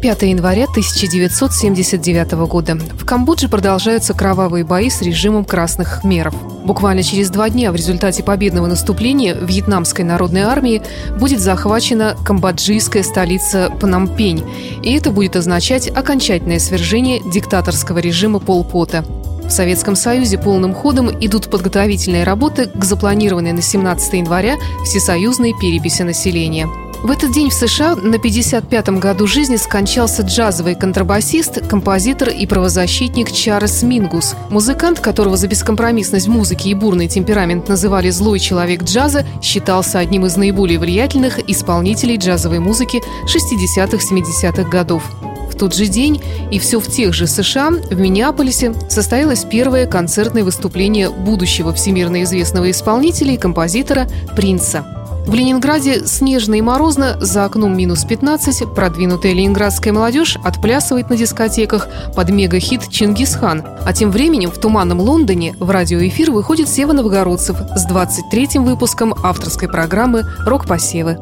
Пятое января 1979 года. В Камбодже продолжаются кровавые бои с режимом красных меров. Буквально через два дня в результате победного наступления Вьетнамской народной армии будет захвачена камбоджийская столица Пномпень, и это будет означать окончательное свержение диктаторского режима Полпота. В Советском Союзе полным ходом идут подготовительные работы к запланированной на 17 января всесоюзной переписи населения. В этот день в США на 55-м году жизни скончался джазовый контрабасист, композитор и правозащитник Чарльз Мингус. Музыкант, которого за бескомпромиссность музыки и бурный темперамент называли «злой человек джаза», считался одним из наиболее влиятельных исполнителей джазовой музыки 60-70-х годов тот же день и все в тех же США в Миннеаполисе состоялось первое концертное выступление будущего всемирно известного исполнителя и композитора Принца. В Ленинграде снежно и морозно, за окном минус 15, продвинутая ленинградская молодежь отплясывает на дискотеках под мегахит «Чингисхан». А тем временем в туманном Лондоне в радиоэфир выходит Сева Новгородцев с 23-м выпуском авторской программы «Рок-посевы».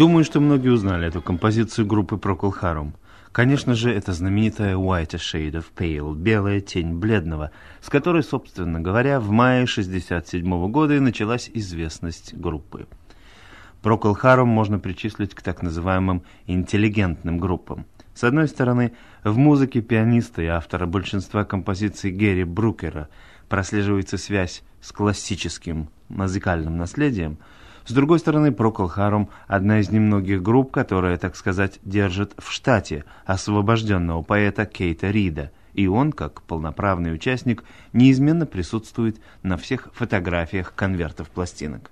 Думаю, что многие узнали эту композицию группы Procol Harum. Конечно же, это знаменитая White Shade of Pale, белая тень бледного, с которой, собственно говоря, в мае 1967 года и началась известность группы. Procol Harum можно причислить к так называемым интеллигентным группам. С одной стороны, в музыке пианиста и автора большинства композиций Герри Брукера прослеживается связь с классическим музыкальным наследием – с другой стороны, Procol Harum – одна из немногих групп, которая, так сказать, держит в штате освобожденного поэта Кейта Рида, и он, как полноправный участник, неизменно присутствует на всех фотографиях конвертов пластинок.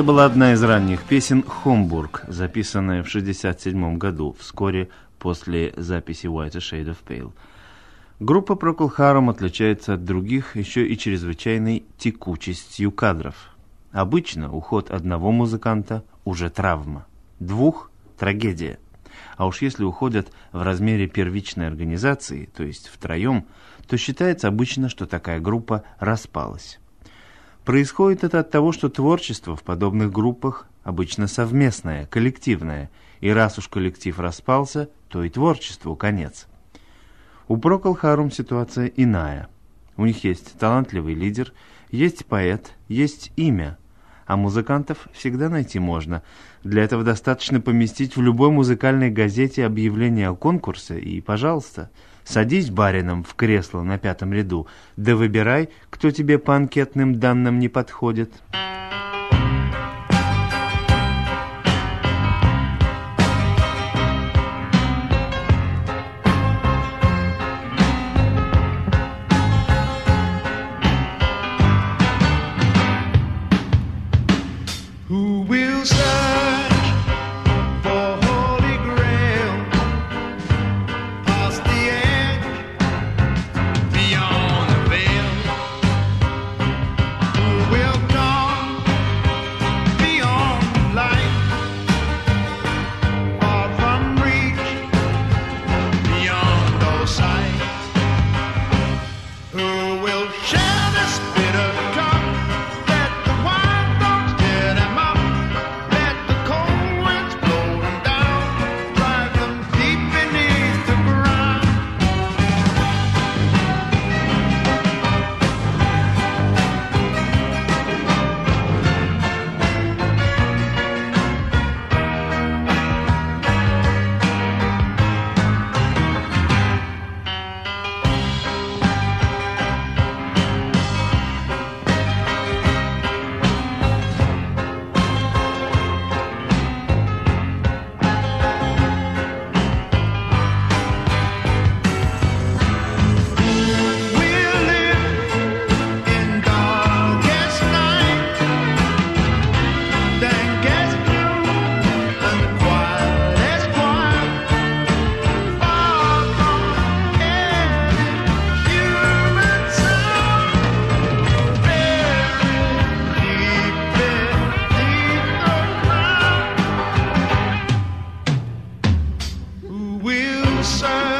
Это была одна из ранних песен «Хомбург», записанная в 1967 году, вскоре после записи «White a Shade of Pale». Группа Procol Harum отличается от других еще и чрезвычайной текучестью кадров. Обычно уход одного музыканта уже травма, двух – трагедия. А уж если уходят в размере первичной организации, то есть втроем, то считается обычно, что такая группа распалась. Происходит это от того, что творчество в подобных группах обычно совместное, коллективное, и раз уж коллектив распался, то и творчеству конец. У Прокол Харум ситуация иная. У них есть талантливый лидер, есть поэт, есть имя, а музыкантов всегда найти можно. Для этого достаточно поместить в любой музыкальной газете объявление о конкурсе и, пожалуйста, Садись барином в кресло на пятом ряду, да выбирай, кто тебе по анкетным данным не подходит». sunshine.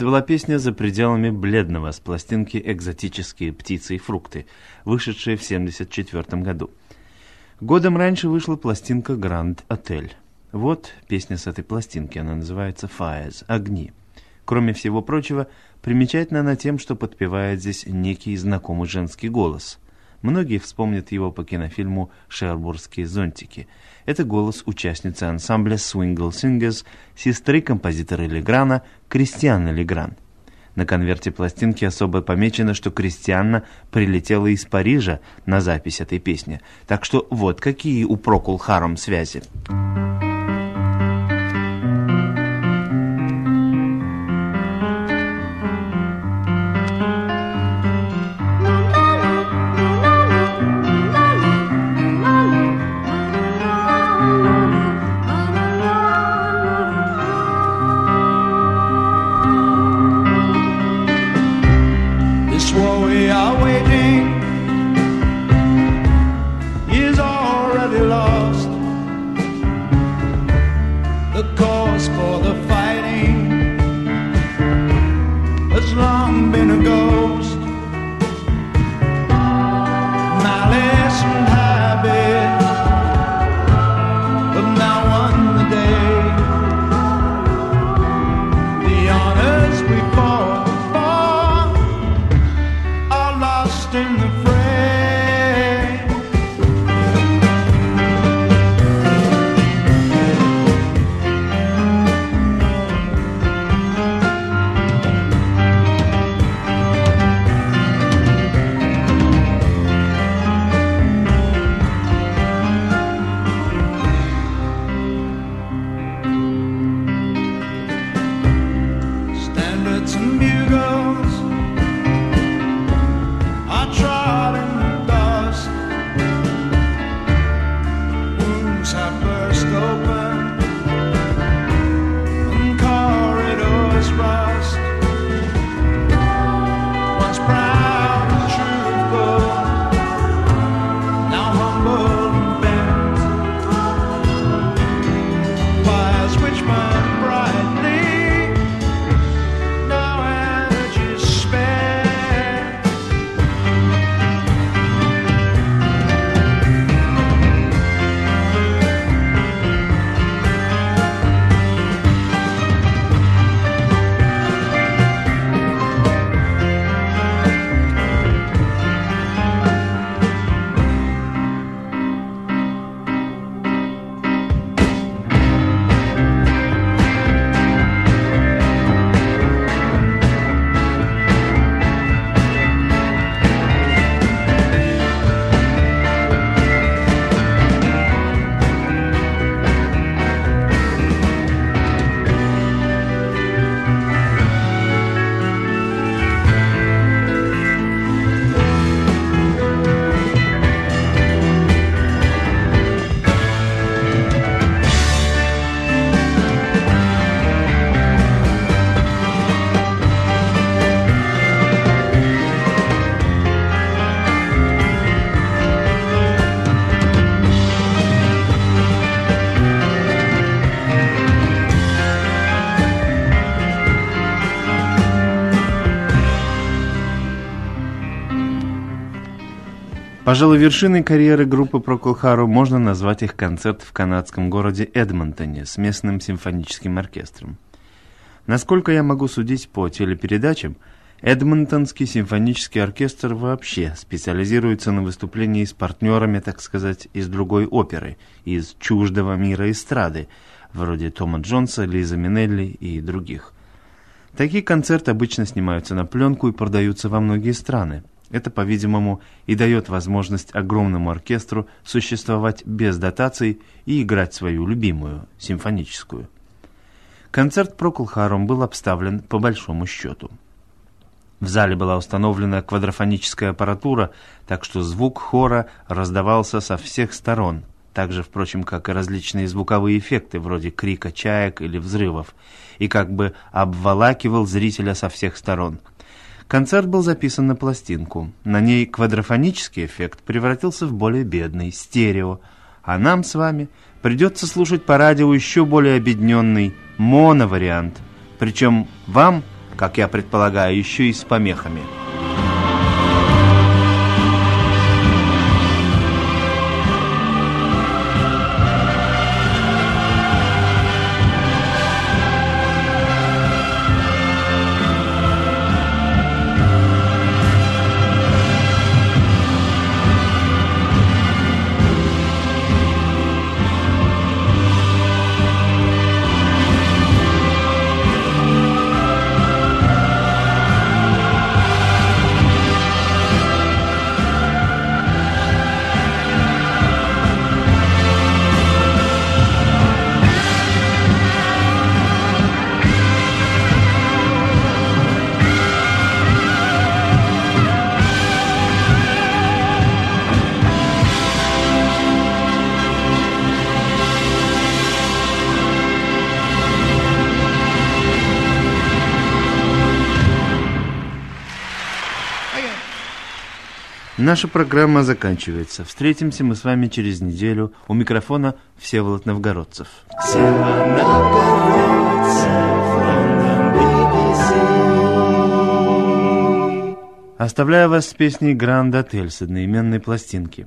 Это была песня «За пределами бледного» с пластинки «Экзотические птицы и фрукты», вышедшая в 1974 году. Годом раньше вышла пластинка «Гранд Отель». Вот песня с этой пластинки, она называется «Fires» — «Огни». Кроме всего прочего, примечательна она тем, что подпевает здесь некий знакомый женский голос. Многие вспомнят его по кинофильму «Шербургские зонтики». Это голос участницы ансамбля Swingle Singers, сестры композитора Леграна, Кристианы Легран. На конверте пластинки особо помечено, что Кристианна прилетела из Парижа на запись этой песни. Так что вот какие у Прокул Харом связи. This Пожалуй, вершиной карьеры группы Procol Harum можно назвать их концерт в канадском городе Эдмонтоне с местным симфоническим оркестром. Насколько я могу судить по телепередачам, Эдмонтонский симфонический оркестр вообще специализируется на выступлении с партнерами, так сказать, из другой оперы, из чуждого мира эстрады, вроде Тома Джонса, Лиза Минелли и других. Такие концерты обычно снимаются на пленку и продаются во многие страны. Это, по-видимому, и дает возможность огромному оркестру существовать без дотаций и играть свою любимую, симфоническую. Концерт Procol Harum был обставлен по большому счету. В зале была установлена квадрофоническая аппаратура, так что звук хора раздавался со всех сторон, так же, впрочем, как и различные звуковые эффекты, вроде крика чаек или взрывов, и как бы обволакивал зрителя со всех сторон. Концерт был записан на пластинку. На ней квадрофонический эффект превратился в более бедный, стерео, а нам с вами придется слушать по радио еще более обедненный моновариант, причем вам – как я предполагаю, еще и с помехами. Наша программа заканчивается. Встретимся мы с вами через неделю. У микрофона Всеволод Новгородцев. Оставляю вас с песней «Гранд Отель» с одноименной пластинки.